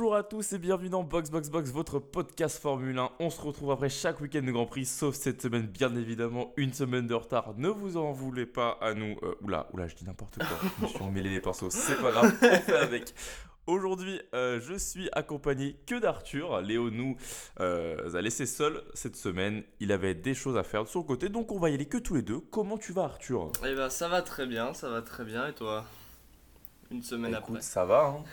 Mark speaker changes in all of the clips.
Speaker 1: Bonjour à tous et bienvenue dans Box Box Box, votre podcast Formule 1. On se retrouve après chaque week-end de Grand Prix, sauf cette semaine, bien évidemment, une semaine de retard. Ne vous en voulez pas à nous. Euh, oula, oula, je dis n'importe quoi. je suis emmêlé les pinceaux, c'est pas grave, on fait avec. Aujourd'hui, euh, je suis accompagné que d'Arthur. Léo nous euh, a laissé seul cette semaine. Il avait des choses à faire de son côté, donc on va y aller que tous les deux. Comment tu vas, Arthur?
Speaker 2: Eh ben, ça va très bien, ça va très bien. Et toi? Une semaine
Speaker 1: Écoute,
Speaker 2: après.
Speaker 1: ça va. Hein.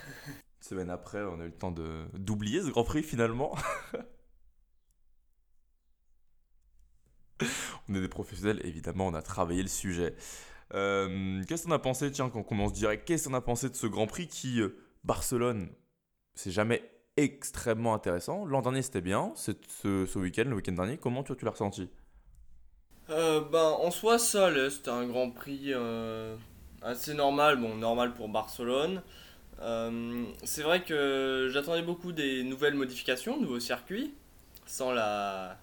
Speaker 1: Une semaine après, on a eu le temps d'oublier ce Grand Prix finalement. on est des professionnels, évidemment, on a travaillé le sujet. Euh, Qu'est-ce qu'on a pensé Tiens, quand on commence direct, qu'est-ce qu'on a pensé de ce Grand Prix qui, euh, Barcelone, c'est jamais extrêmement intéressant. L'an dernier, c'était bien. Ce, ce week-end, le week-end dernier, comment toi, tu l'as ressenti?
Speaker 2: Euh, ben, en soi, ça. C'était un grand prix assez normal. Bon, normal pour Barcelone. Euh, c'est vrai que j'attendais beaucoup des nouvelles modifications, nouveaux circuits, sans la,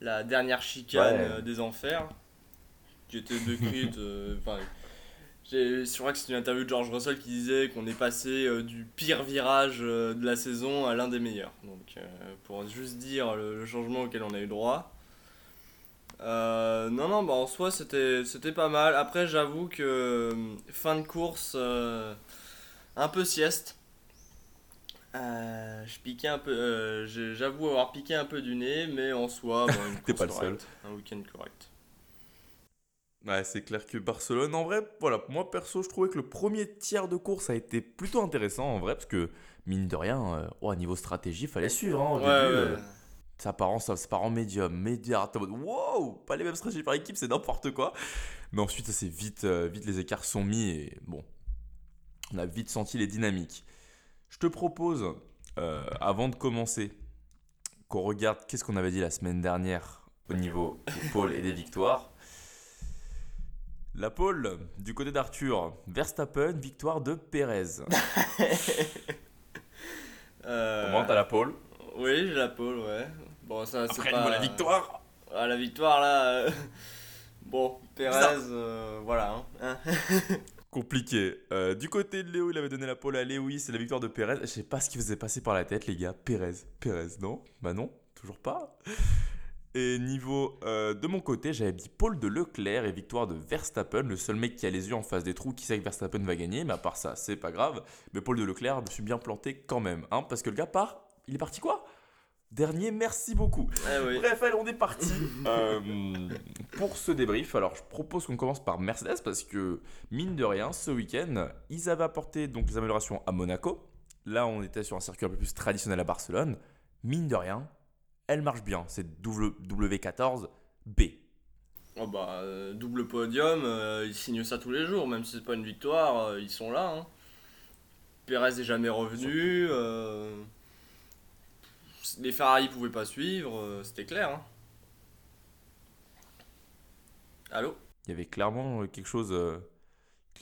Speaker 2: la dernière chicane
Speaker 1: Ouais.
Speaker 2: euh, des enfers, qui était décrite. euh, Enfin, j'ai- je crois que c'est une interview de George Russell qui disait qu'on est passé euh, du pire virage euh, de la saison à l'un des meilleurs. Donc, euh, pour juste dire le, le changement auquel on a eu droit. Euh, non, non, bah en soi c'était c'était pas mal. Après, j'avoue que euh, fin de course, euh, un peu sieste. Euh, je piquais un peu, euh, j'avoue avoir piqué un peu du nez, mais en soi, bon, une
Speaker 1: T'es
Speaker 2: course
Speaker 1: pas le seul.
Speaker 2: un week-end correct.
Speaker 1: Ouais, c'est clair que Barcelone, en vrai, voilà, moi perso, je trouvais que le premier tiers de course a été plutôt intéressant en vrai, parce que mine de rien, euh, oh, à niveau stratégie, fallait suivre. Hein, au
Speaker 2: Ouais,
Speaker 1: début,
Speaker 2: ouais.
Speaker 1: euh, ça part en ça, ça part en médium, médium, t'es en mode wow, pas les mêmes stratégies par équipe, c'est n'importe quoi. Mais ensuite, ça s'est vite, euh, vite les écarts sont mis et bon, on a vite senti les dynamiques. Je te propose, euh, avant de commencer, qu'on regarde qu'est-ce qu'on avait dit la semaine dernière au niveau des pôles et des victoires. La pole du côté d'Arthur, Verstappen, victoire de Pérez.
Speaker 2: Euh,
Speaker 1: Comment t'as la pole
Speaker 2: Oui, j'ai la pole, ouais. Bon, ça c'est
Speaker 1: Après,
Speaker 2: pas...
Speaker 1: la victoire,
Speaker 2: Ah, la victoire là. euh, Bon, Pérez, euh, voilà. hein.
Speaker 1: compliqué. Euh, du côté de Léo, il avait donné la pole à Lewis, c'est la victoire de Pérez. Je sais pas ce qui vous est passé par la tête, les gars. Pérez, Pérez, non? Bah non, toujours pas. Et niveau euh, de mon côté, j'avais dit pole de Leclerc et victoire de Verstappen, le seul mec qui a les yeux en face des trous qui sait que Verstappen va gagner, mais à part ça, c'est pas grave. Mais pole de Leclerc, je me suis bien planté quand même, hein, parce que le gars part, il est parti quoi? Dernier, merci beaucoup.
Speaker 2: Eh oui.
Speaker 1: Bref, allez, on est parti euh, pour ce débrief. Alors, je propose qu'on commence par Mercedes parce que, mine de rien, ce week-end, ils avaient apporté donc les améliorations à Monaco. Là, on était sur un circuit un peu plus traditionnel à Barcelone. Mine de rien, elle marche bien. C'est W- W14 B.
Speaker 2: Oh bah, euh, double podium, euh, ils signent ça tous les jours, même si c'est pas une victoire, euh, ils sont là. Hein. Pérez est jamais revenu. Les Ferrari pouvaient pas suivre, euh, c'était clair. Hein. Allô?
Speaker 1: Il y avait clairement euh, quelque chose, euh,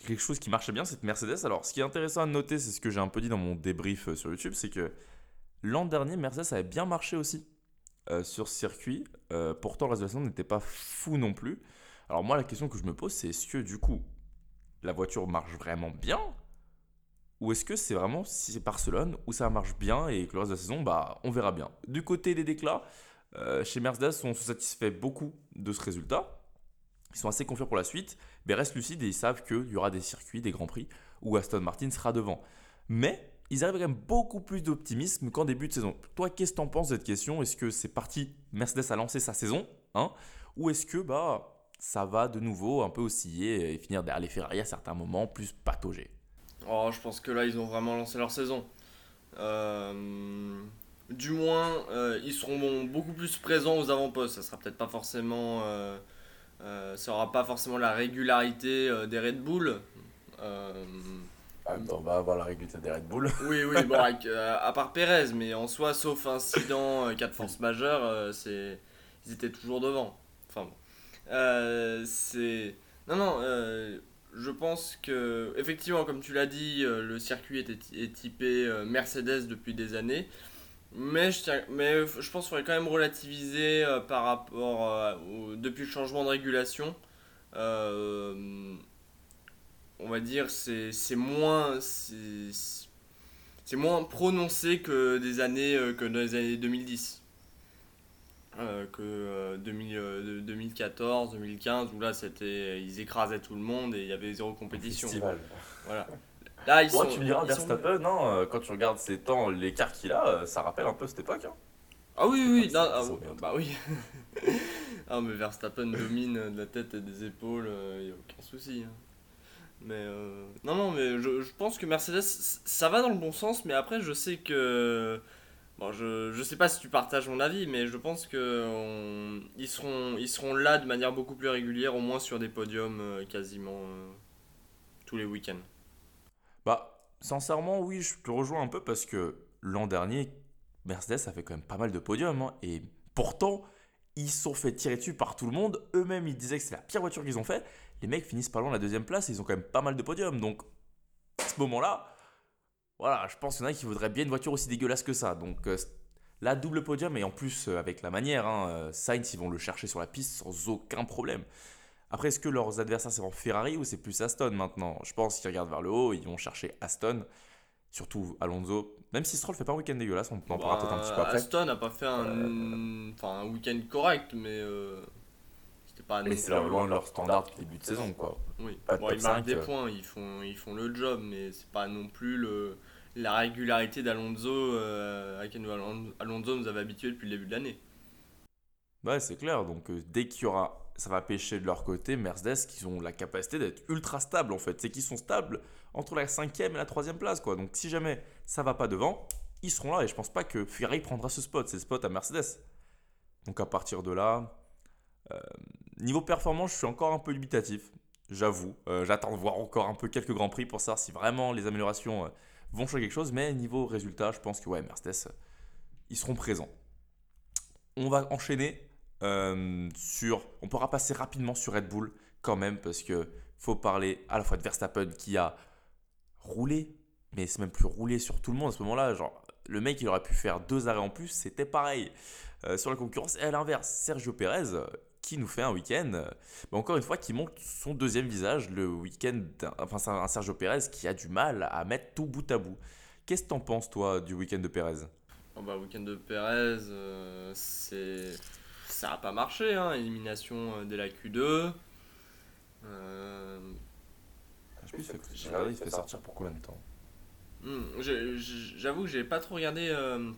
Speaker 1: quelque chose qui marchait bien, cette Mercedes. Alors, ce qui est intéressant à noter, c'est ce que j'ai un peu dit dans mon débrief sur YouTube, c'est que l'an dernier, Mercedes avait bien marché aussi euh, sur ce circuit. Pourtant, la saison n'était pas fou non plus. Alors, moi, la question que je me pose, c'est est-ce que du coup, la voiture marche vraiment bien? Ou est-ce que c'est vraiment si c'est Barcelone où ça marche bien et que le reste de la saison, bah, on verra bien. Du côté des déclats, euh, chez Mercedes, on se satisfait beaucoup de ce résultat. Ils sont assez confiants pour la suite, mais restent lucides et ils savent qu'il y aura des circuits, des grands prix où Aston Martin sera devant. Mais ils arrivent quand même beaucoup plus d'optimisme qu'en début de saison. Toi, qu'est-ce que tu en penses de cette question? Est-ce que c'est parti? Mercedes a lancé sa saison hein? Ou est-ce que bah, ça va de nouveau un peu osciller et finir derrière les Ferrari à certains moments plus pataugés?
Speaker 2: Oh, je pense que là, ils ont vraiment lancé leur saison. Euh, Du moins, euh, ils seront beaucoup plus présents aux avant-postes. Ça sera peut-être pas forcément. euh, euh, ça aura pas forcément la régularité des Red Bull. Euh,
Speaker 1: on va avoir la régularité des Red Bull.
Speaker 2: Oui, oui, bon, avec, à part Pérez, mais en soi, sauf incident, cas de force majeure, c'est, ils étaient toujours devant. Enfin bon. C'est. Non, non, je pense que, effectivement, comme tu l'as dit, euh, le circuit était, est typé euh, Mercedes depuis des années. Mais je, tiens, mais je pense qu'il faudrait quand même relativiser euh, par rapport depuis le changement de régulation. On va dire c'est moins c'est moins prononcé que des années que dans les années 2010. Euh, que euh, 2000, euh, 2014, 2015 où là c'était ils écrasaient tout le monde et il y avait zéro compétition.
Speaker 1: Festival.
Speaker 2: Voilà. Là ils
Speaker 1: Moi,
Speaker 2: sont
Speaker 1: tu me diras,
Speaker 2: sont-
Speaker 1: Verstappen, non, euh, quand tu regardes ces temps, l'écart qu'il a, euh, ça rappelle un peu cette époque. hein.
Speaker 2: Ah oui oui, non,
Speaker 1: sont-
Speaker 2: ah,
Speaker 1: sont bien.
Speaker 2: bah oui. ah mais Verstappen domine de la tête et des épaules, il n'y a aucun souci. hein. Mais euh, non non mais je, je pense que Mercedes ça va dans le bon sens mais après je sais que bon je, je sais pas si tu partages mon avis mais je pense que on- ils seront ils seront là de manière beaucoup plus régulière au moins sur des podiums euh, quasiment euh, tous les week-ends.
Speaker 1: Bah, sincèrement, oui, je te rejoins un peu parce que l'an dernier, Mercedes a fait quand même pas mal de podiums. hein, et pourtant, ils se sont fait tirer dessus par tout le monde. Eux-mêmes, ils disaient que c'est la pire voiture qu'ils ont fait. Les mecs finissent pas loin la deuxième place et ils ont quand même pas mal de podiums. Donc, à ce moment-là, voilà, je pense qu'il y en a qui voudraient bien une voiture aussi dégueulasse que ça. Donc, euh, la double podium et en plus, euh, avec la manière, hein, euh, Sainz, ils vont le chercher sur la piste sans aucun problème. Après, est-ce que leurs adversaires c'est en Ferrari ou c'est plus Aston maintenant? Je pense qu'ils regardent vers le haut, ils vont chercher Aston, surtout Alonso. Même si Stroll fait pas un week-end dégueulasse, on en parlera
Speaker 2: Bah,
Speaker 1: peut-être un petit peu après.
Speaker 2: Aston n'a pas fait un enfin un week-end correct mais pas
Speaker 1: Mais c'est loin de leur standard depuis le début de saison, quoi.
Speaker 2: Oui, bon, ils marquent
Speaker 1: 5,
Speaker 2: des
Speaker 1: euh.
Speaker 2: points, ils font, ils font le job, mais c'est pas non plus le, la régularité d'Alonso euh, à laquelle Alonso nous avait habitués depuis le début de l'année.
Speaker 1: Ouais, c'est clair. Donc, euh, dès qu'il y aura, ça va pêcher de leur côté, Mercedes, qui ont la capacité d'être ultra stable en fait. C'est qu'ils sont stables entre la cinquième et la troisième place, quoi. Donc, si jamais ça va pas devant, ils seront là. Et je pense pas que Ferrari prendra ce spot. C'est le spot à Mercedes. Donc, à partir de là, euh, niveau performance, je suis encore un peu dubitatif. J'avoue. Euh, J'attends de voir encore un peu quelques grands prix pour savoir si vraiment les améliorations euh, vont changer quelque chose. Mais niveau résultat, je pense que ouais, Mercedes, euh, ils seront présents. On va enchaîner sur. On pourra passer rapidement sur Red Bull quand même parce que faut parler à la fois de Verstappen qui a roulé, mais c'est même plus roulé sur tout le monde à ce moment-là. Genre, le mec, il aurait pu faire deux arrêts en plus, c'était pareil. Sur la concurrence, et à l'inverse, Sergio Perez euh, qui nous fait un week-end, bah, encore une fois, qui montre son deuxième visage, le week-end. Enfin, c'est un Sergio Perez qui a du mal à mettre tout bout à bout. Qu'est-ce que t'en penses, toi, du week-end de Perez?
Speaker 2: Bon, bah, week-end de Perez, euh, c'est ça a pas marché, hein, élimination euh, dès la Q2. Euh,
Speaker 1: Je sais plus, j'ai regardé, il se fait sortir pour combien de temps?
Speaker 2: Hmm, J'avoue que j'ai pas trop regardé euh,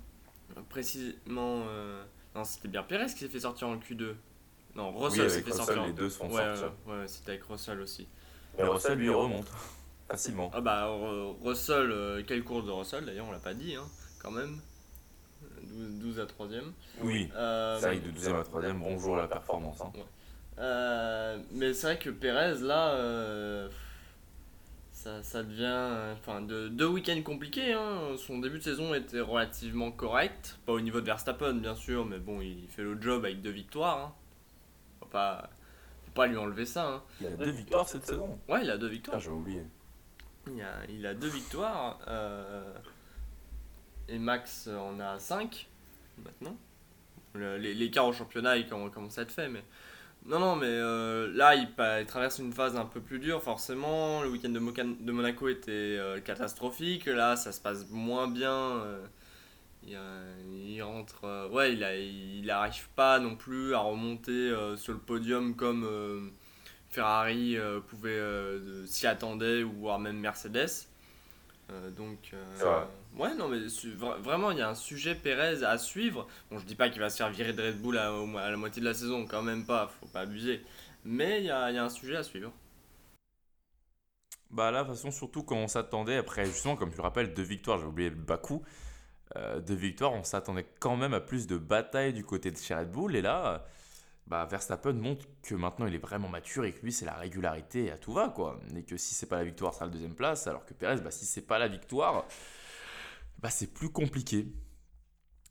Speaker 2: précisément. euh, Non, c'était bien Perez qui s'est fait sortir en Q2. Non, Russell s'est
Speaker 1: avec Russell, les deux se font
Speaker 2: ouais. Ouais, ouais, c'était avec Russell aussi.
Speaker 1: Mais Russell, lui, remonte facilement.
Speaker 2: Ah bah Ru- Russell, euh, quelle course de Russell d'ailleurs, on l'a pas dit hein, quand même. 12, 12 à 3ème.
Speaker 1: Oui,
Speaker 2: Euh,
Speaker 1: c'est vrai que de 12 à 3 bonjour à la performance. hein.
Speaker 2: euh, mais c'est vrai que Perez là, euh, ça, ça devient. euh, Enfin, de- deux week-ends compliqués. Hein. Son début de saison était relativement correct. Pas au niveau de Verstappen bien sûr, mais bon, il fait le job avec deux victoires. Hein. Pas, faut pas lui enlever ça. Hein.
Speaker 1: Il a deux victoires cette saison.
Speaker 2: Ouais, il a deux victoires.
Speaker 1: Putain, j'ai oublié.
Speaker 2: Il a, il a deux victoires. euh, et Max en a cinq maintenant. Le- les- L'écart au championnat il comm- commence à être fait. Mais... Non, non, mais euh, là il, il traverse une phase un peu plus dure forcément. Le week-end de, de Monaco était euh, catastrophique. Là ça se passe moins bien. Il, il rentre. euh, ouais, il, a- il n'arrive pas non plus à remonter euh, sur le podium comme. euh, Ferrari pouvait s'y attendait ou voire même Mercedes. Euh, donc euh, ouais non mais vra- vraiment il y a un sujet Pérez à suivre. Bon je dis pas qu'il va se faire virer de Red Bull à, la moitié de la saison quand même pas, faut pas abuser. Mais il y a, il y a un sujet à suivre.
Speaker 1: Bah là, de toute façon, surtout quand on s'attendait, après justement, comme tu le rappelles, deux victoires, j'ai oublié le Bakou, euh, deux victoires, on s'attendait quand même à plus de bataille du côté de chez Red Bull. Et là, bah, Verstappen montre que maintenant il est vraiment mature et que lui, c'est la régularité et à tout va, quoi. Et que si c'est pas la victoire, c'est la deuxième place, alors que Perez, bah, si c'est pas la victoire, bah, c'est plus compliqué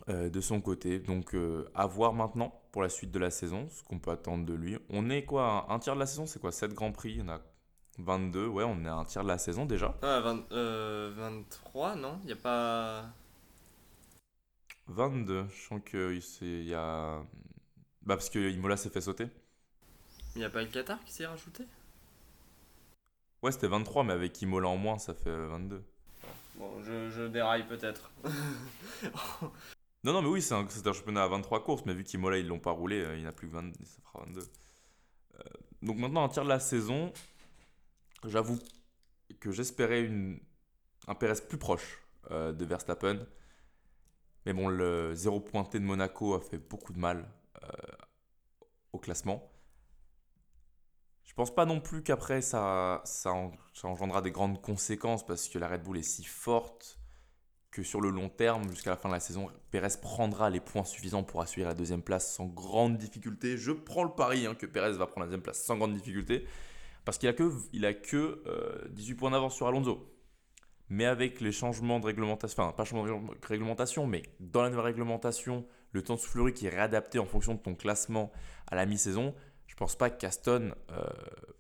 Speaker 1: euh, de son côté. Donc, euh, à voir maintenant pour la suite de la saison, ce qu'on peut attendre de lui. On est quoi Un tiers de la saison, c'est quoi 7 grands prix? On a 22, ouais, on est à un tiers de la saison déjà.
Speaker 2: Ah, 20 euh, 23 non? Il y a pas
Speaker 1: 22, je sens qu'il y a. Bah, parce que Imola s'est fait sauter.
Speaker 2: il y a pas le Qatar qui s'est rajouté?
Speaker 1: Ouais, c'était 23, mais avec Imola en moins, ça fait euh, 22.
Speaker 2: Bon, je, je déraille peut-être.
Speaker 1: Non, non, mais oui, c'est un, championnat à 23 courses, mais vu qu'Imola, ils l'ont pas roulé, euh, il n'y en a plus que 20, ça fera 22. Euh, donc maintenant, un tiers de la saison, j'avoue que j'espérais une, un Perez plus proche euh, de Verstappen. Mais bon, le zéro pointé de Monaco a fait beaucoup de mal euh, au classement. Je pense pas non plus qu'après ça, ça, en- ça engendra des grandes conséquences parce que la Red Bull est si forte que sur le long terme, jusqu'à la fin de la saison, Perez prendra les points suffisants pour assurer la deuxième place sans grande difficulté. Je prends le pari hein, que Perez va prendre la deuxième place sans grande difficulté parce qu'il a que, il a que euh, 18 points d'avance sur Alonso. Mais avec les changements de réglementation, enfin pas changements de régl- réglementation, mais dans la nouvelle réglementation, le temps de soufflerie qui est réadapté en fonction de ton classement à la mi-saison, je pense pas qu'Aston euh,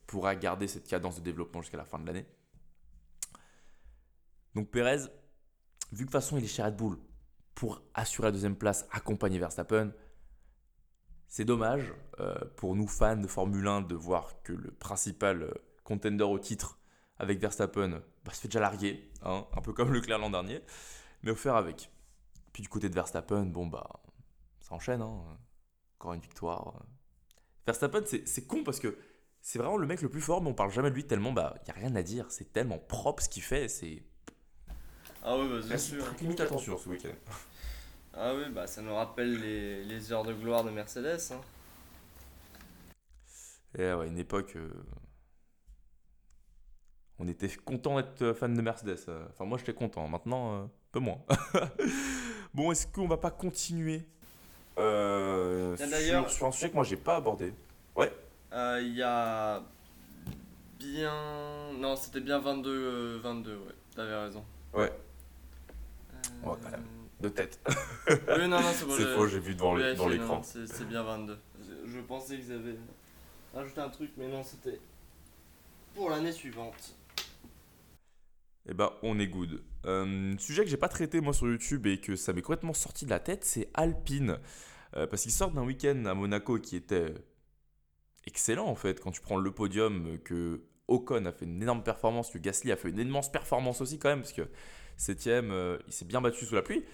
Speaker 1: pourra garder cette cadence de développement jusqu'à la fin de l'année. Donc Perez, vu que de toute façon il est chez Red Bull pour assurer la deuxième place, accompagner Verstappen, c'est dommage euh, pour nous fans de Formule 1 de voir que le principal euh, contender au titre avec Verstappen bah, se fait déjà larguer, hein, un peu comme Leclerc l'an dernier, mais au faire avec. Puis du côté de Verstappen, bon bah ça enchaîne, hein. encore une victoire. Verstappen, c'est con parce que c'est vraiment le mec le plus fort, mais on parle jamais de lui tellement, bah il y a rien à dire, c'est tellement propre ce qu'il fait, c'est
Speaker 2: Ah oui, bah, c'est sûr.
Speaker 1: limite attention ce week-end.
Speaker 2: Ah oui, bah ça nous rappelle les, les heures de gloire de Mercedes. Hein.
Speaker 1: Et ouais, une époque. euh, On était content d'être fan de Mercedes. euh. Enfin, moi j'étais content. Maintenant, euh, un peu moins. bon, est-ce qu'on va pas continuer euh, sur, sur un sujet que moi j'ai pas abordé
Speaker 2: Euh, Il y a bien. Non, c'était bien 22, euh, 22, ouais, t'avais raison.
Speaker 1: Ouais.
Speaker 2: Euh,
Speaker 1: Ouais, quand même. De tête.
Speaker 2: Oui, non, non, c'est bon.
Speaker 1: C'est
Speaker 2: j'ai-
Speaker 1: faux, j'ai vu devant l'écran.
Speaker 2: C'est bien 22. Je, pensais qu'ils avaient rajouté un truc, mais non, c'était pour l'année suivante.
Speaker 1: Eh ben, on est good. Euh, sujet que j'ai pas traité moi sur YouTube et que ça m'est complètement sorti de la tête, c'est Alpine. Euh, parce qu'ils sortent d'un week-end à Monaco qui était excellent en fait. Quand tu prends le podium, euh, que Ocon a fait une énorme performance, que Gasly a fait une immense performance aussi quand même, parce que 7 il s'est bien battu sous la pluie.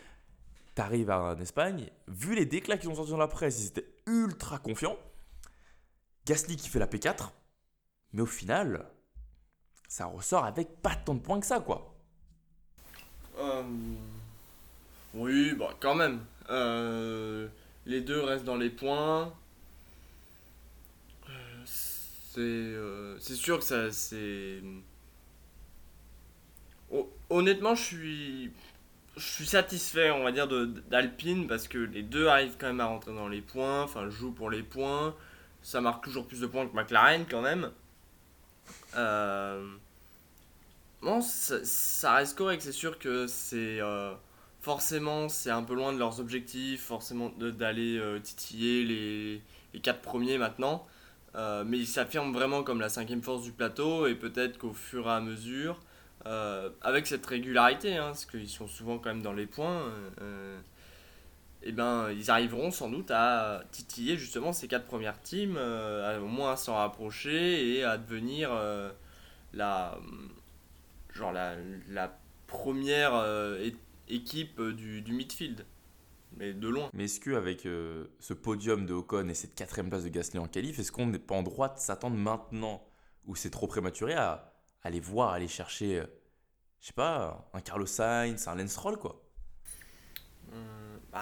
Speaker 1: T'arrives en Espagne, vu les déclats qu'ils ont sortis dans la presse, ils étaient ultra confiants. Gasly qui fait la P4, mais au final, ça ressort avec pas tant de points que ça, quoi.
Speaker 2: Euh, Oui, bah quand même. Euh, Les deux restent dans les points. Euh, C'est sûr que ça c'est. Hon- Honnêtement, je suis je suis satisfait, on va dire, d'Alpine parce que les deux arrivent quand même à rentrer dans les points, enfin jouent pour les points. Ça marque toujours plus de points que McLaren quand même. Euh, Bon, ça, reste correct, c'est sûr que c'est euh, forcément c'est un peu loin de leurs objectifs, forcément d'aller euh, titiller les, les quatre premiers maintenant. Mais ils s'affirment vraiment comme la cinquième force du plateau et peut-être qu'au fur et à mesure, avec cette régularité, hein, parce qu'ils sont souvent quand même dans les points, et ben ils arriveront sans doute à titiller justement ces quatre premières teams, euh, à au moins à s'en rapprocher et à devenir euh, la genre la, la première euh, équipe du, du midfield. Mais de loin.
Speaker 1: Mais est-ce qu'avec ce podium de Ocon et cette quatrième place de Gasly en qualif, est-ce qu'on n'est pas en droit de s'attendre maintenant, où c'est trop prématuré, à aller voir, aller chercher, je sais pas, un Carlos Sainz, un Lance Stroll, quoi?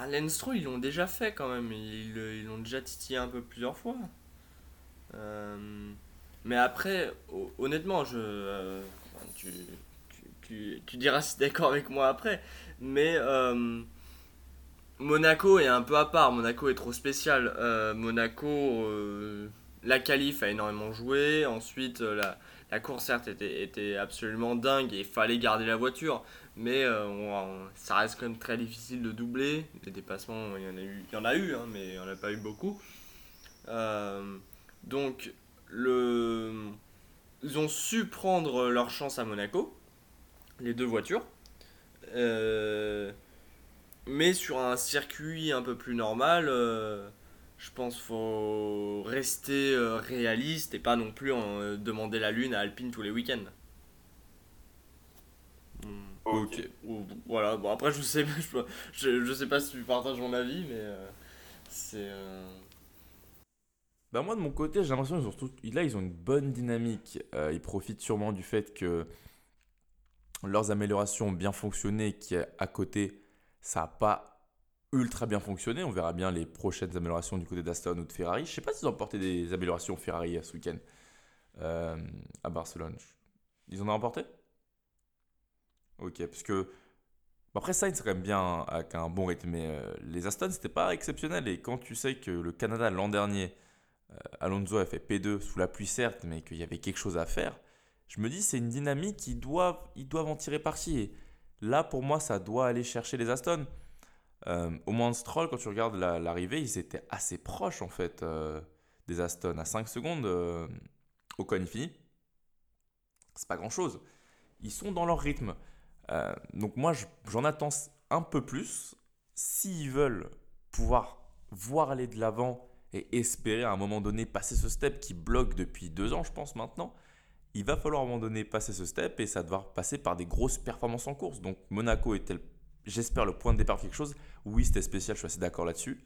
Speaker 2: Lance Stroll, ils l'ont déjà fait quand même. Ils l'ont déjà titillé un peu plusieurs fois. Euh, mais après, ho- honnêtement, je, euh, tu, tu, tu- diras si d'accord avec moi après. Mais euh, Monaco est un peu à part. Monaco est trop spécial. Monaco, la qualif a énormément joué. Ensuite, la, la course, était, était absolument dingue et il fallait garder la voiture. Mais euh, ça reste quand même très difficile de doubler. Les dépassements, il y en a eu, il y en a eu hein, mais il n'y en a pas eu beaucoup. Euh, donc, le... ils ont su prendre leur chance à Monaco, les deux voitures. Euh, mais sur un circuit un peu plus normal, je pense qu'il faut rester réaliste et pas non plus demander la lune à Alpine tous les week-ends. Hmm.
Speaker 1: Ok.
Speaker 2: Ou- voilà, bon après je sais, je, sais pas si tu partages mon avis, mais euh, c'est... euh,
Speaker 1: Bah moi de mon côté j'ai l'impression qu'ils ont surtout là ils ont une bonne dynamique. Euh, ils profitent sûrement du fait que leurs améliorations ont bien fonctionné et qu'à côté ça n'a pas ultra bien fonctionné. On verra bien les prochaines améliorations du côté d'Aston ou de Ferrari. Je sais pas s'ils ont apporté des améliorations Ferrari euh, ce week-end à Barcelone. Ils en ont apporté Ok, parce que bon, après Sainz c'est quand même bien avec un bon rythme, mais euh, les Aston c'était pas exceptionnel et quand tu sais que le Canada l'an dernier Alonso a fait P2 sous la pluie certes, mais qu'il y avait quelque chose à faire, je me dis c'est une dynamique, doivent, ils doivent en tirer parti. Et là, pour moi, ça doit aller chercher les Aston. Euh, au moins Stroll, quand tu regardes la- l'arrivée, ils étaient assez proches en fait euh, des Aston. À 5 secondes, euh, au il finit. C'est pas grand chose. Ils sont dans leur rythme. Euh, donc moi, je- j'en attends un peu plus. S'ils veulent pouvoir voir aller de l'avant et espérer à un moment donné passer ce step qui bloque depuis deux ans, je pense maintenant, il va falloir à un moment donné passer ce step et ça devoir passer par des grosses performances en course. Donc Monaco le- j'espère, le point de départ de quelque chose. Oui, c'était spécial, je suis assez d'accord là-dessus.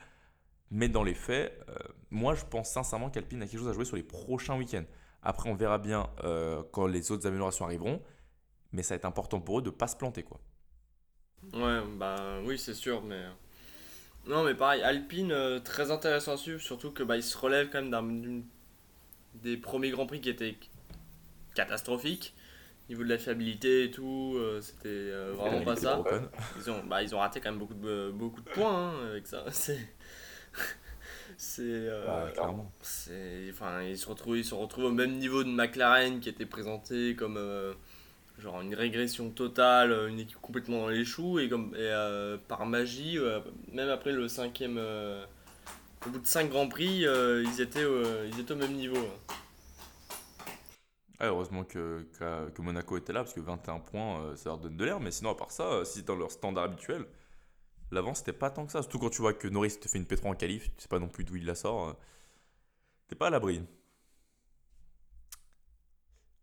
Speaker 1: Mais dans les faits, euh, moi je pense sincèrement qu'Alpine a quelque chose à jouer sur les prochains week-ends. Après, on verra bien euh, quand les autres améliorations arriveront. Mais ça va être important pour eux de ne pas se planter. quoi.
Speaker 2: Ouais, bah oui, c'est sûr, mais. Non, mais pareil, Alpine, euh, très intéressant à suivre, surtout que bah, il se relève quand même d'un des premiers Grands Prix qui étaient catastrophiques. Niveau de la fiabilité et tout, euh, c'était euh, vraiment pas ça. Ils ont, bah, ils ont raté quand même beaucoup de, beaucoup de points hein, avec ça. C'est. C'est.
Speaker 1: Bah, clairement.
Speaker 2: c'est- enfin, ils se retrouvent, ils se retrouvent au même niveau de McLaren qui était présenté comme genre une régression totale, une équipe complètement dans les choux et comme et, euh, par magie, euh, même après le cinquième, euh, au bout de 5 grands prix, ils étaient, ils étaient au même niveau. hein.
Speaker 1: Ah, heureusement que, que, Monaco était là, parce que 21 points, ça leur donne de l'air. Mais sinon, à part ça, si c'est dans leur standard habituel, l'avant, c'était pas tant que ça. Surtout quand tu vois que Norris te fait une P3 en qualif, tu sais pas non plus d'où il la sort. euh, T'es pas à l'abri.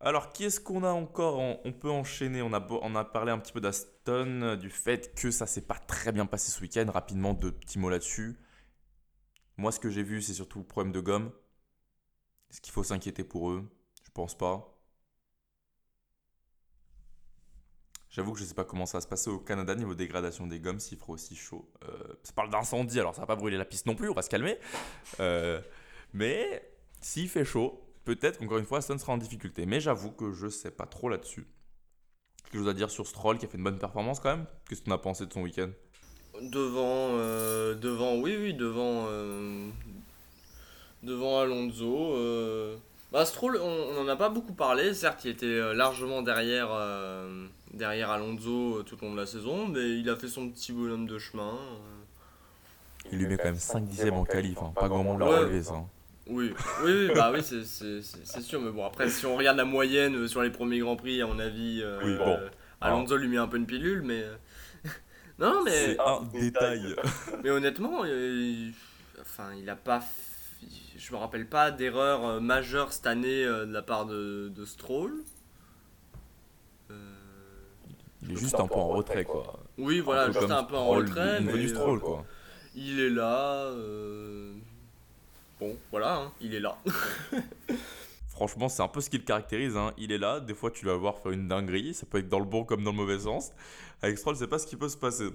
Speaker 1: Alors, qui est-ce qu'on a encore On peut enchaîner? On a, parlé un petit peu d'Aston, euh, du fait que ça s'est pas très bien passé ce week-end. Rapidement, deux petits mots là-dessus. Moi, ce que j'ai vu, c'est surtout le problème de gomme. Est-ce qu'il faut s'inquiéter pour eux? Je pense pas. J'avoue que je sais pas comment ça va se passer au Canada niveau dégradation des gommes s'il fera aussi chaud. Euh, ça parle d'incendie, alors ça va pas brûler la piste non plus, on va se calmer. Euh, mais s'il fait chaud, peut-être qu'encore une fois Aston sera en difficulté. Mais j'avoue que je sais pas trop là-dessus. Quelque chose à dire sur Stroll qui a fait une bonne performance quand même? Qu'est-ce que tu en as pensé de son week-end?
Speaker 2: Devant, euh, devant, oui, oui, devant, euh, devant Alonso. Euh... Bah, Stroll, on on en a pas beaucoup parlé. Certes, il était largement derrière, euh, derrière Alonso euh, tout au long de la saison, mais il a fait son petit bonhomme de chemin. euh.
Speaker 1: Il lui met quand même 5 dixièmes en qualif, hein. pas grand monde l'a relevé ça.
Speaker 2: Oui, oui, oui, bah oui, c'est- sûr. Mais bon, après, si on regarde la moyenne euh, sur les premiers Grands Prix, à mon avis, euh,
Speaker 1: Oui, bon.
Speaker 2: euh, Alonso lui met un peu une pilule, mais. non, non, mais.
Speaker 1: C'est un détail.
Speaker 2: Mais honnêtement, il... enfin, il a pas. f- Je me rappelle pas d'erreur majeure cette année de la part de, de Stroll. Euh,
Speaker 1: Il est juste un peu en retrait quoi.
Speaker 2: Oui, voilà, juste un peu en retrait.
Speaker 1: Au niveau
Speaker 2: mais,
Speaker 1: du Stroll quoi.
Speaker 2: il est là. euh, Bon, voilà, hein, il est là.
Speaker 1: Franchement, c'est un peu ce qui le caractérise. hein. Il est là, des fois tu vas voir faire une dinguerie, ça peut être dans le bon comme dans le mauvais sens. Avec Stroll, c'est pas ce qui peut se passer.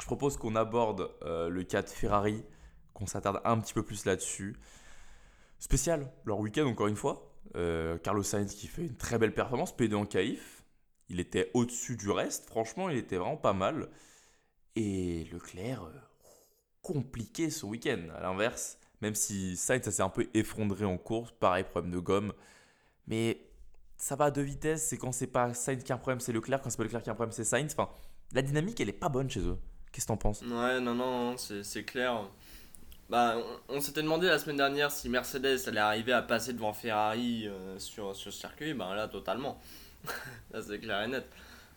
Speaker 1: Je propose qu'on aborde euh, le cas de Ferrari, qu'on s'attarde un petit peu plus là-dessus. Spécial, leur week-end encore une fois. Euh, Carlos Sainz qui fait une très belle performance, P2 en qualif. Il était au-dessus du reste, franchement, il était vraiment pas mal. Et Leclerc, euh, compliqué ce week-end. À l'inverse, même si Sainz ça s'est un peu effondré en course, pareil, problème de gomme. Mais ça va à deux vitesses, c'est quand c'est pas Sainz qui a un problème, c'est Leclerc, quand c'est pas Leclerc qui a un problème, c'est Sainz. Enfin, la dynamique, elle est pas bonne chez eux. Qu'est-ce que t'en penses?
Speaker 2: Ouais, non, non, c'est c'est clair. Bah, on, on s'était demandé la semaine dernière si Mercedes allait arriver à passer devant Ferrari euh, sur, sur ce circuit. Bah là, totalement. là, c'est clair et net.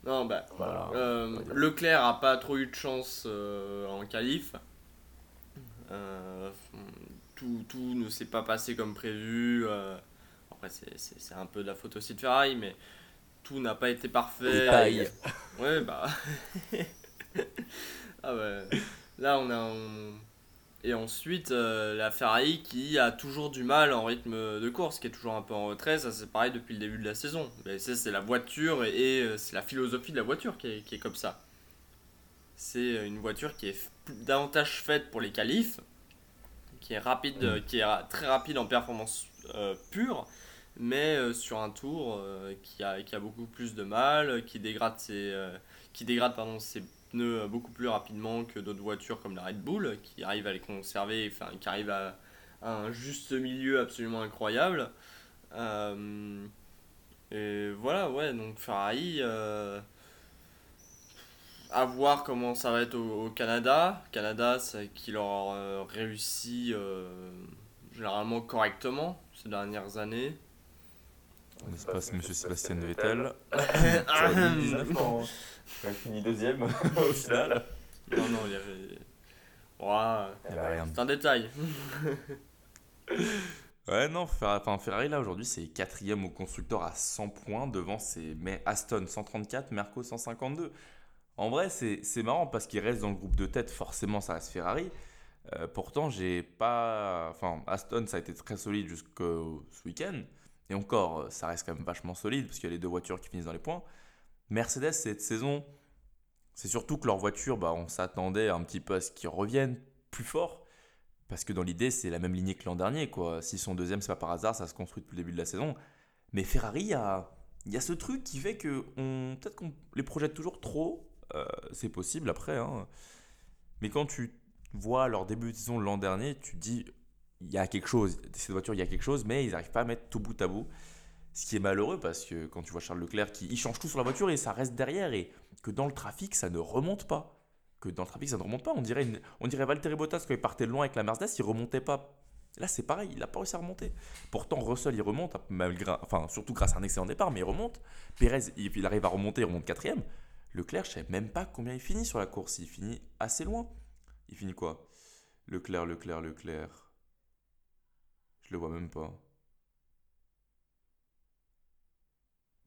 Speaker 2: Non, bah,
Speaker 1: Voilà.
Speaker 2: euh, Leclerc a pas trop eu de chance euh, en qualif. Tout, tout ne s'est pas passé comme prévu. euh. Après, c'est- un peu de la faute aussi de Ferrari, mais tout n'a pas été parfait. Ouais, bah. ah. Là, on a. on- Et ensuite, euh, la Ferrari qui a toujours du mal en rythme de course, qui est toujours un peu en retrait. Ça, c'est pareil depuis le début de la saison. Mais c'est la voiture et, et, euh, c'est la philosophie de la voiture qui est, qui est comme ça. C'est une voiture qui est davantage faite pour les qualifs, qui est rapide, euh, qui est très rapide en performance euh, pure, mais euh, sur un tour qui, a, qui a beaucoup plus de mal, qui dégrade ses, qui dégrade pardon, ses pneus beaucoup plus rapidement que d'autres voitures comme la Red Bull, qui arrive à les conserver, enfin qui arrive à, à un juste milieu absolument incroyable. Et voilà, ouais, donc Ferrari, à voir comment ça va être au, au Canada. Canada, c'est qui leur euh, réussit euh, généralement correctement ces dernières années.
Speaker 1: Pas, c'est monsieur Sébastien Vettel
Speaker 2: Ah,
Speaker 1: Sur 2019, quand il a fini deuxième au final.
Speaker 2: Non, non, il y avait. C'est un détail.
Speaker 1: Ouais, non, enfin, Ferrari là aujourd'hui c'est quatrième au constructeur à 100 points devant c'est mais Aston 134, Merco 152. En vrai c'est marrant parce qu'il reste dans le groupe de tête, forcément ça reste Ferrari. Euh, pourtant j'ai pas, enfin Aston ça a été très solide jusqu'au ce week-end et encore euh, ça reste quand même vachement solide parce qu'il y a les deux voitures qui finissent dans les points. Mercedes cette saison c'est surtout que leur voiture, bah, on s'attendait un petit peu à ce qu'ils reviennent plus fort. Parce que dans l'idée, c'est la même lignée que l'an dernier. quoi. S'ils sont deuxième, c'est pas par hasard, ça se construit depuis le début de la saison. Mais Ferrari, il y a, y a ce truc qui fait que on, peut-être qu'on les projette toujours trop. Euh, c'est possible après. hein. Mais quand tu vois leur début de saison l'an dernier, tu te dis, il y a quelque chose. Ces voitures, il y a quelque chose, mais ils n'arrivent pas à mettre tout bout à bout. Ce qui est malheureux parce que quand tu vois Charles Leclerc qui il change tout sur la voiture et ça reste derrière et que dans le trafic ça ne remonte pas. Que dans le trafic ça ne remonte pas. On dirait, une- on dirait Valtteri Bottas quand il partait loin avec la Mercedes, il remontait pas. Là c'est pareil, il n'a pas réussi à remonter. Pourtant Russell il remonte, malgré, enfin surtout grâce à un excellent départ, mais il remonte. Perez il, il arrive à remonter, il remonte quatrième. Leclerc je sais même pas combien il finit sur la course, il finit assez loin. Il finit quoi? Leclerc, Leclerc, Leclerc. Je le vois même pas.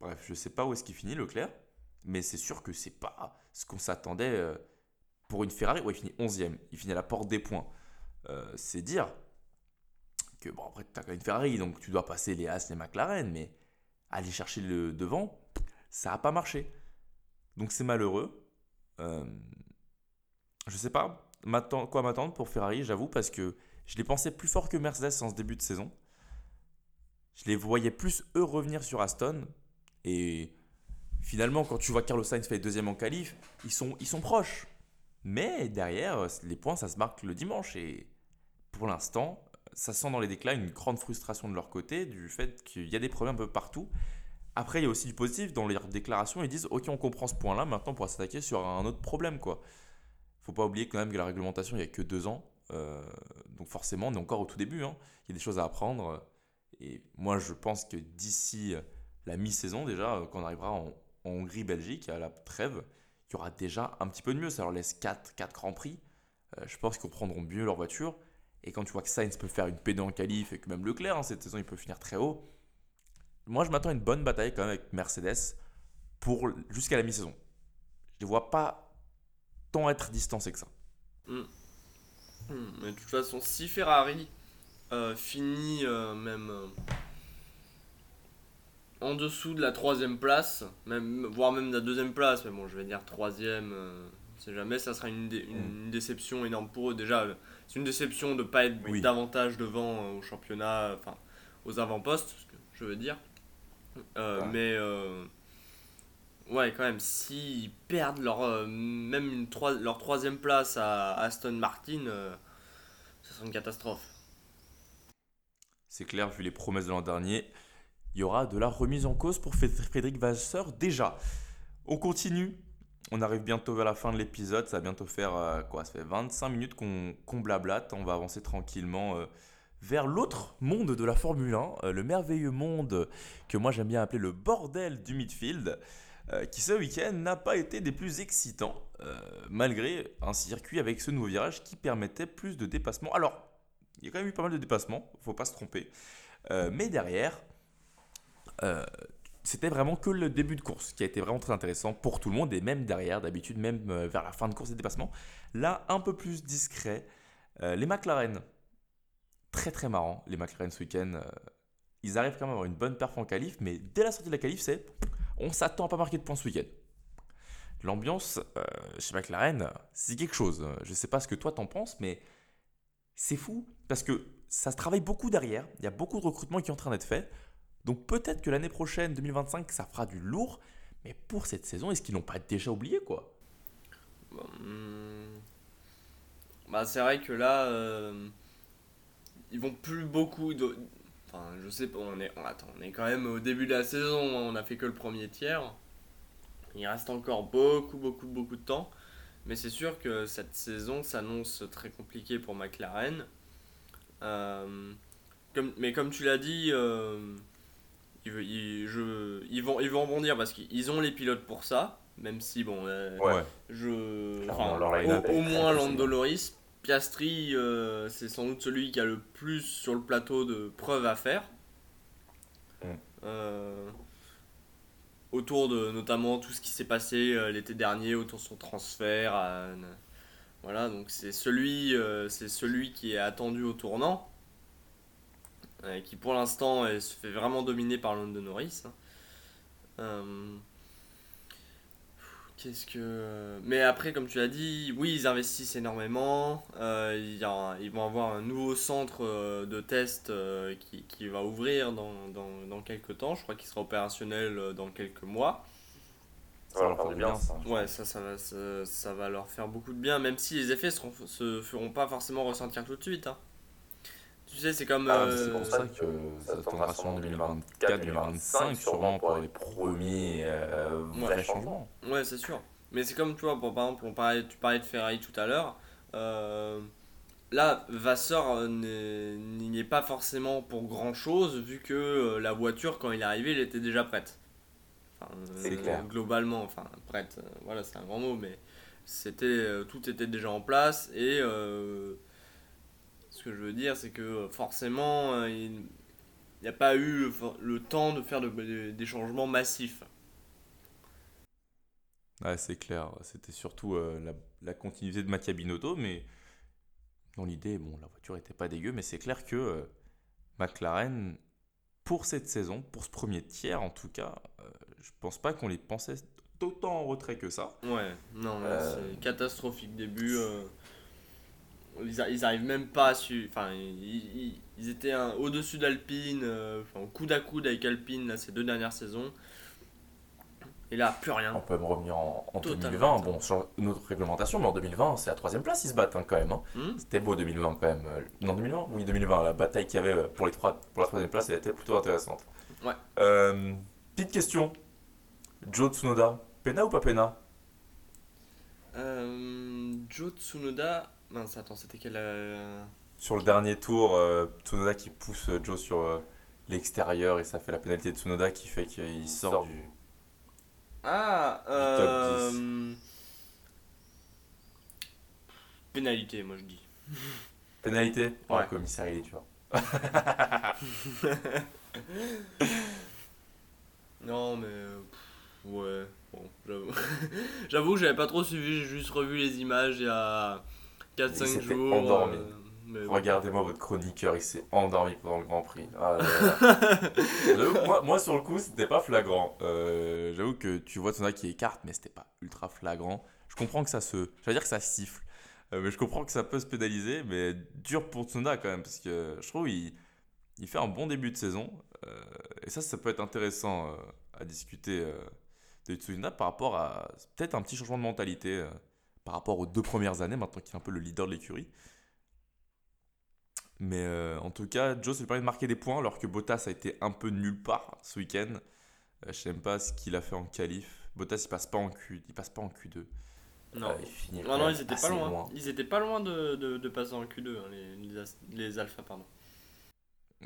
Speaker 1: Bref, je sais pas où est-ce qu'il finit Leclerc, mais c'est sûr que c'est pas ce qu'on s'attendait euh, pour une Ferrari. Ouais, il finit 11ème, il finit à la porte des points. Euh, c'est dire que, bon, après, tu as quand même une Ferrari, donc tu dois passer les As, les McLaren, mais aller chercher le devant, ça n'a pas marché. Donc c'est malheureux. Euh, je sais pas quoi m'attendre pour Ferrari, j'avoue, parce que je les pensais plus fort que Mercedes en ce début de saison. Je les voyais plus eux revenir sur Aston. Et finalement, quand tu vois Carlos Sainz fait deuxième en qualif, ils sont, ils sont proches. Mais derrière, les points, ça se marque le dimanche. Et pour l'instant, ça sent dans les déclats une grande frustration de leur côté du fait qu'il y a des problèmes un peu partout. Après, il y a aussi du positif dans leurs déclarations. Ils disent Ok, on comprend ce point-là, maintenant on pourra s'attaquer sur un autre problème. quoi. faut pas oublier quand même que la réglementation, il n'y a que deux ans. Euh, donc forcément, on est encore au tout début. hein. Il y a des choses à apprendre. Et moi, je pense que d'ici la mi-saison, déjà, euh, quand on arrivera en, en Hongrie-Belgique, à la trêve, il y aura déjà un petit peu de mieux. Ça leur laisse 4, 4 grands prix. Euh, je pense qu'ils comprendront mieux leur voiture. Et quand tu vois que Sainz peut faire une P2 en qualif et que même Leclerc, hein, cette saison, il peut finir très haut. Moi, je m'attends à une bonne bataille quand même avec Mercedes pour jusqu'à la mi-saison. Je ne les vois pas tant être distancés que ça.
Speaker 2: Hmm, Mais de toute façon, si Ferrari euh, finit euh, même euh, en dessous de la troisième place, même, voire même de la deuxième place, mais bon, je vais dire troisième, sait jamais, ça sera une, dé- une déception énorme pour eux. Déjà, c'est une déception de ne pas être
Speaker 1: Oui.
Speaker 2: davantage devant au championnat, enfin aux avant-postes, ce que je veux dire. Euh,
Speaker 1: Ouais.
Speaker 2: Mais euh, ouais, quand même, s'ils perdent leur, euh, même une troi- leur troisième place à Aston Martin, euh, ça serait une catastrophe.
Speaker 1: C'est clair, vu les promesses de l'an dernier, il y aura de la remise en cause pour Frédéric Vasseur déjà. On continue. On arrive bientôt à la fin de l'épisode. Ça va bientôt faire euh, quoi? Ça fait 25 minutes qu'on blablate. On va avancer tranquillement euh, vers l'autre monde de la Formule 1, euh, le merveilleux monde que moi j'aime bien appeler le bordel du midfield, euh, qui ce week-end n'a pas été des plus excitants, euh, malgré un circuit avec ce nouveau virage qui permettait plus de dépassements. Alors, il y a quand même eu pas mal de dépassements, faut pas se tromper. Mais derrière, c'était vraiment que le début de course qui a été vraiment très intéressant pour tout le monde et même derrière, d'habitude, même vers la fin de course et dépassement. Là, un peu plus discret. Les McLaren, très très marrant, les McLaren ce week-end. euh, ils arrivent quand même à avoir une bonne perf en qualif, mais dès la sortie de la qualif, c'est on s'attend à pas marquer de points ce week-end. L'ambiance euh, chez McLaren, c'est quelque chose. Je sais pas ce que toi t'en penses, mais c'est fou parce que ça se travaille beaucoup derrière. Il y a beaucoup de recrutement qui est en train d'être fait. Donc peut-être que l'année prochaine, 2025, ça fera du lourd. Mais pour cette saison, est-ce qu'ils l'ont pas déjà oublié quoi?
Speaker 2: Hum, Bah, c'est vrai que là, euh, ils vont plus beaucoup de. Enfin, je sais pas, on est, attends, on est quand même au début de la saison, hein, on a fait que le premier tiers. Il reste encore beaucoup, beaucoup, beaucoup de temps. Mais c'est sûr que cette saison s'annonce très compliquée pour McLaren. Euh, comme, mais comme tu l'as dit, euh, ils, ils- je- ils vont, ils vont rebondir parce qu'ils ont les pilotes pour ça. Même si, bon, euh,
Speaker 3: Ouais.
Speaker 2: je, enfin, au, moins
Speaker 3: facile.
Speaker 2: Lando Loris, Piastri, euh, c'est sans doute celui qui a le plus sur le plateau de preuves à faire.
Speaker 3: Mm.
Speaker 2: Euh, autour de notamment tout ce qui s'est passé euh, l'été dernier autour de son transfert. à- voilà, donc c'est celui, c'est celui qui est attendu au tournant, euh, qui pour l'instant se fait vraiment dominer par Lando Norris. hein. Euh, Qu'est-ce que. Mais après, comme tu l'as dit, oui, ils investissent énormément. Euh, il y a- ils vont avoir un nouveau centre euh, de test euh, qui, qui va ouvrir dans, dans, dans quelques temps. Je crois qu'il sera opérationnel dans quelques mois.
Speaker 3: Ça va leur faire du bien, ça.
Speaker 2: Ouais, ça, ça, va, ça, ça va leur faire beaucoup de bien, même si les effets seront, se feront pas forcément ressentir tout de suite. hein. Tu sais, c'est comme.
Speaker 3: Ah,
Speaker 2: euh,
Speaker 3: c'est pour ça que ça attendra sûrement 2024-2025, sûrement pour les premiers euh, vrais changements.
Speaker 2: Ouais, c'est sûr. Mais c'est comme, tu vois, pour, par exemple, on parlait, tu parlais de Ferrari tout à l'heure. euh, là, Vasseur n'y est pas forcément pour grand chose, vu que euh, la voiture, quand il est arrivé, elle était déjà prête. Enfin,
Speaker 3: C'est clair.
Speaker 2: Globalement, enfin, prête, euh, voilà, c'est un grand mot, mais c'était, euh, tout était déjà en place. Et euh, ce que je veux dire, c'est que euh, forcément, euh, il n'y a pas eu le temps de faire de- de- des changements massifs.
Speaker 1: Ouais, c'est clair. C'était surtout euh, la, la continuité de Mattia Binotto, mais dans l'idée, bon, la voiture était pas dégueu, mais c'est clair que euh, McLaren, pour cette saison, pour ce premier tiers en tout cas, euh, je pense pas qu'on les pensait autant en retrait que ça.
Speaker 2: Ouais, non, c'est catastrophique début. Ils, ils arrivent même pas à su. Enfin, ils, ils- ils étaient un- au-dessus d'Alpine, euh, enfin, coude à coude avec Alpine là, ces deux dernières saisons. Et là, plus
Speaker 3: On
Speaker 2: rien.
Speaker 3: peut même revenir en, en
Speaker 2: Totalement.
Speaker 3: 2020, bon, sur notre réglementation, mais en 2020, c'est la troisième place, ils se battent hein, quand même. hein.
Speaker 2: Hmm
Speaker 3: C'était beau 2020 quand même. Euh, Non, 2020 Oui, 2020. La bataille qu'il y avait euh, pour, les trois, pour la troisième place, elle était plutôt intéressante.
Speaker 2: Ouais.
Speaker 3: Euh, petite question. Joe Tsunoda, pena ou pas pena?
Speaker 2: Euh, Joe Tsunoda. Mince, attends, c'était quel. euh,
Speaker 3: Sur le dernier tour, euh, Tsunoda qui pousse euh, Joe sur euh, l'extérieur et ça fait la pénalité de Tsunoda qui fait qu'il sort du.
Speaker 2: Ah,
Speaker 3: top
Speaker 2: euh. Pénalité, moi je dis.
Speaker 3: Pénalité?
Speaker 2: Ouais.
Speaker 3: Le commissaire, il est dur.
Speaker 2: Non, mais. euh, ouais, bon, j'avoue. j'avoue, j'avais pas trop suivi, j'ai juste revu les images il y a 4-5
Speaker 3: s'était
Speaker 2: jours.
Speaker 3: endormi.
Speaker 2: euh, bon.
Speaker 3: Regardez-moi votre chroniqueur, il s'est endormi pendant le Grand Prix. Ah là là. Moi, moi, sur le coup, c'était pas flagrant.
Speaker 1: Euh, J'avoue que tu vois Tsunoda qui écarte, mais c'était pas ultra flagrant. Je comprends que ça se. Je dire que ça siffle. Euh, mais je comprends que ça peut se pénaliser, mais dur pour Tsunoda quand même, parce que je trouve il, il fait un bon début de saison. et ça, ça peut être intéressant à discuter de Tsunoda par rapport à peut-être un petit changement de mentalité par rapport aux deux premières années, maintenant qu'il est un peu le leader de l'écurie. Mais euh, en tout cas, Joe, ça lui permet de marquer des points, alors que Bottas a été un peu nulle part ce week-end. Euh, je sais même pas ce qu'il a fait en qualif. Bottas, il passe pas en Q, il passe pas en Q2.
Speaker 2: Non.
Speaker 3: Euh, il
Speaker 2: Non, ils étaient pas loin. Ils étaient pas loin de, de, de passer en Q2, hein, les, les, as- les alphas, pardon.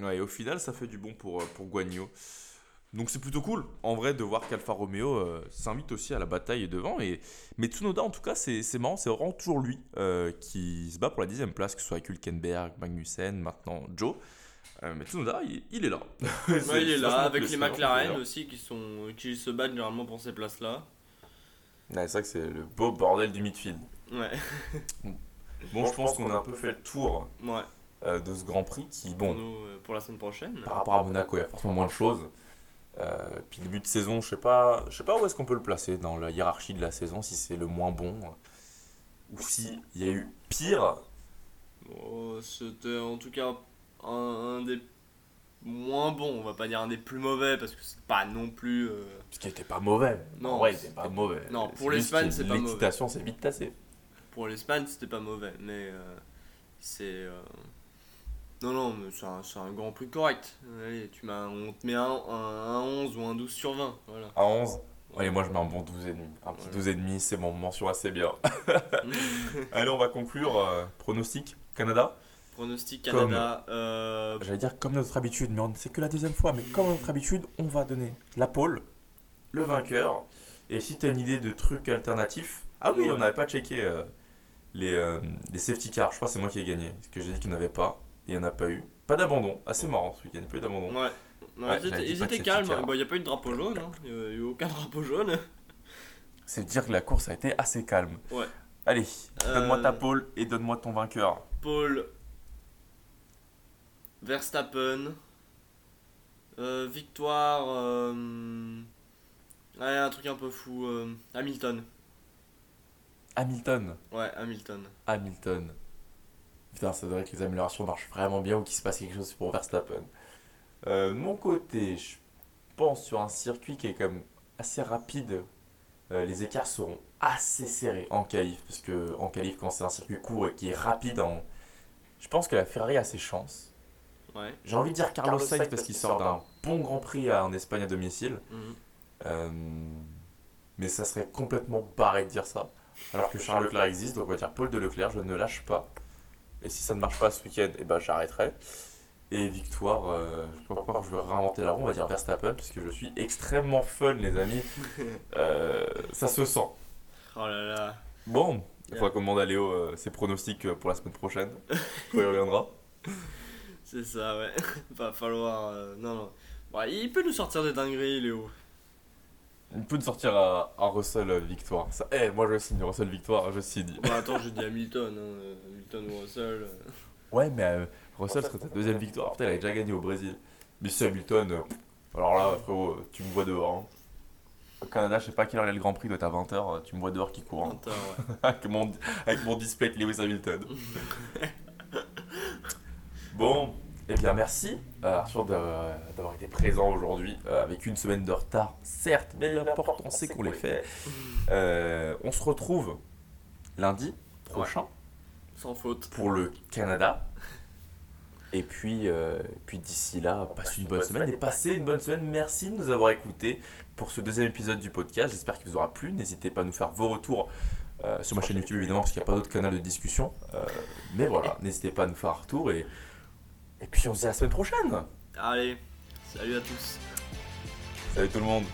Speaker 1: Ouais, et au final, ça fait du bon pour, pour Guanyo. Donc c'est plutôt cool, en vrai, de voir qu'Alfa Romeo euh, s'invite aussi à la bataille devant. Et... Mais Tsunoda, en tout cas, c'est c'est marrant, c'est vraiment toujours lui euh, qui se bat pour la dixième place, que ce soit avec Hülkenberg, Magnussen, maintenant Joe.
Speaker 4: Euh, mais Tsunoda, il, il est là.
Speaker 2: Ouais, il est là, avec les McLaren aussi qui, sont, qui se battent généralement pour ces places-là.
Speaker 1: Ouais, c'est vrai que c'est le beau bordel du midfield.
Speaker 2: Ouais,
Speaker 1: Bon, je pense qu'on a un peu fait le tour
Speaker 2: ouais.
Speaker 1: euh, de ce Grand Prix qui,
Speaker 2: Pour,
Speaker 1: bon,
Speaker 2: nous, euh, pour la semaine prochaine.
Speaker 1: par rapport à Monaco, il y a forcément moins de choses. Euh, puis début de saison, je sais pas, je sais pas où est-ce qu'on peut le placer dans la hiérarchie de la saison, si c'est le moins bon euh, ou si il y a eu pire.
Speaker 2: Oh, C'était en tout cas un, un des moins bons, on va pas dire un des plus mauvais parce que c'est pas non plus. euh,
Speaker 1: Ce qui était pas mauvais.
Speaker 2: Non, c'est-
Speaker 1: c'était pas mauvais.
Speaker 2: Non, pour l'Espagne, c'est pas mauvais.
Speaker 1: L'excitation, c'est vite tassé.
Speaker 2: Pour l'Espagne, c'était pas mauvais, mais euh, c'est. euh, Non, non, mais c'est un, c'est un grand prix correct. Allez, tu m'as, on te met un, un, un 11 ou un 12 sur 20. Voilà.
Speaker 1: À 11, allez, moi je mets un bon 12,5. Un petit
Speaker 2: Voilà.
Speaker 1: 12,5, c'est mon mention assez bien. allez, on va conclure. euh, pronostic Canada
Speaker 2: Pronostic Canada. euh,
Speaker 1: J'allais dire comme notre habitude, mais on- c'est que la deuxième fois. Mais comme notre habitude, on va donner la pole, le vainqueur. Et si tu as une idée de trucs alternatifs. Ah oui, on n'avait pas checké euh, les, euh, les safety cars. Je crois que c'est moi qui ai gagné. Parce que j'ai dit qu'il n'y en avait pas. Il n'y en a pas eu. Pas d'abandon. Assez marrant ce week-end. Il n'y a pas eu d'abandon.
Speaker 2: ouais. Non,
Speaker 1: Ouais,
Speaker 2: ils étaient, ils calmes.
Speaker 1: car.
Speaker 2: Il n'y a pas eu de drapeau jaune. hein. Il n'y a eu aucun drapeau jaune.
Speaker 1: C'est dire que la course a été assez calme.
Speaker 2: Ouais.
Speaker 1: Allez, donne-moi
Speaker 2: Euh,
Speaker 1: ta pole et donne-moi ton vainqueur.
Speaker 2: Paul Verstappen. Euh, victoire. euh, Ouais, un truc un peu fou. euh, Hamilton.
Speaker 1: Hamilton.
Speaker 2: Ouais, Hamilton.
Speaker 1: Hamilton. Putain, ça devrait que les améliorations marchent vraiment bien ou qu'il se passe quelque chose pour Verstappen. Euh, mon côté, je pense sur un circuit qui est quand même assez rapide. euh, les écarts seront assez serrés en qualif. Parce que en qualif, quand c'est un circuit court et qui est rapide, en... je pense que la Ferrari a ses chances.
Speaker 2: Ouais.
Speaker 1: J'ai envie de dire Carlos Sainz parce qu'il sort d'un bon Grand Prix à- en Espagne à domicile.
Speaker 2: Mhm.
Speaker 1: Euh, mais ça serait complètement barré de dire ça. Alors que Charles Leclerc existe, donc on va dire Paul de Leclerc, je ne lâche pas. Et si ça ne marche pas ce week-end, eh ben j'arrêterai. Et victoire, euh, je sais pas pourquoi je veux réinventer la roue, on va dire Verstappen, parce que je suis extrêmement fun, les amis. Euh, ça se sent.
Speaker 2: Oh là là.
Speaker 1: Bon, il faudra qu'on demande à Léo euh, ses pronostics euh, pour la semaine prochaine. Quand il reviendra.
Speaker 2: C'est ça, ouais. Va falloir. euh, Non, non. Bon, il peut nous sortir des dingueries, Léo.
Speaker 1: Il peut nous sortir à, à Russell euh, victoire. Ça, eh, moi je signe Russell victoire, je signe.
Speaker 2: Bon, attends, j'ai dit Hamilton. Hein. euh, Hamilton ou Russell. euh.
Speaker 1: Ouais, mais euh, Russell serait ta deuxième victoire. Putain, il a déjà gagné au Brésil. Mais si Hamilton, euh, alors là, frérot, tu me vois dehors. hein. Au Canada, je sais pas quelle heure il y a le Grand Prix, doit être à 20h, tu me vois dehors qui court. hein.
Speaker 2: Attends, ouais.
Speaker 1: avec, mon, avec mon display de Lewis Hamilton. bon, eh bien merci euh, Arthur d'avoir été présent aujourd'hui, euh, avec une semaine de retard, certes, mais l'important c'est qu'on l'ait fait. Euh, on se retrouve lundi prochain.
Speaker 2: Sans faute.
Speaker 1: pour le Canada. Et puis, euh, puis d'ici là, passez une bonne semaine et passez une bonne semaine. Merci de nous avoir écoutés pour ce deuxième épisode du podcast. J'espère qu'il vous aura plu. N'hésitez pas à nous faire vos retours euh, sur ma chaîne YouTube évidemment parce qu'il n'y a pas d'autre canal de discussion. Euh, mais voilà, n'hésitez pas à nous faire un retour et, et puis on se dit à la semaine prochaine.
Speaker 2: Allez, salut à tous.
Speaker 1: Salut tout le monde.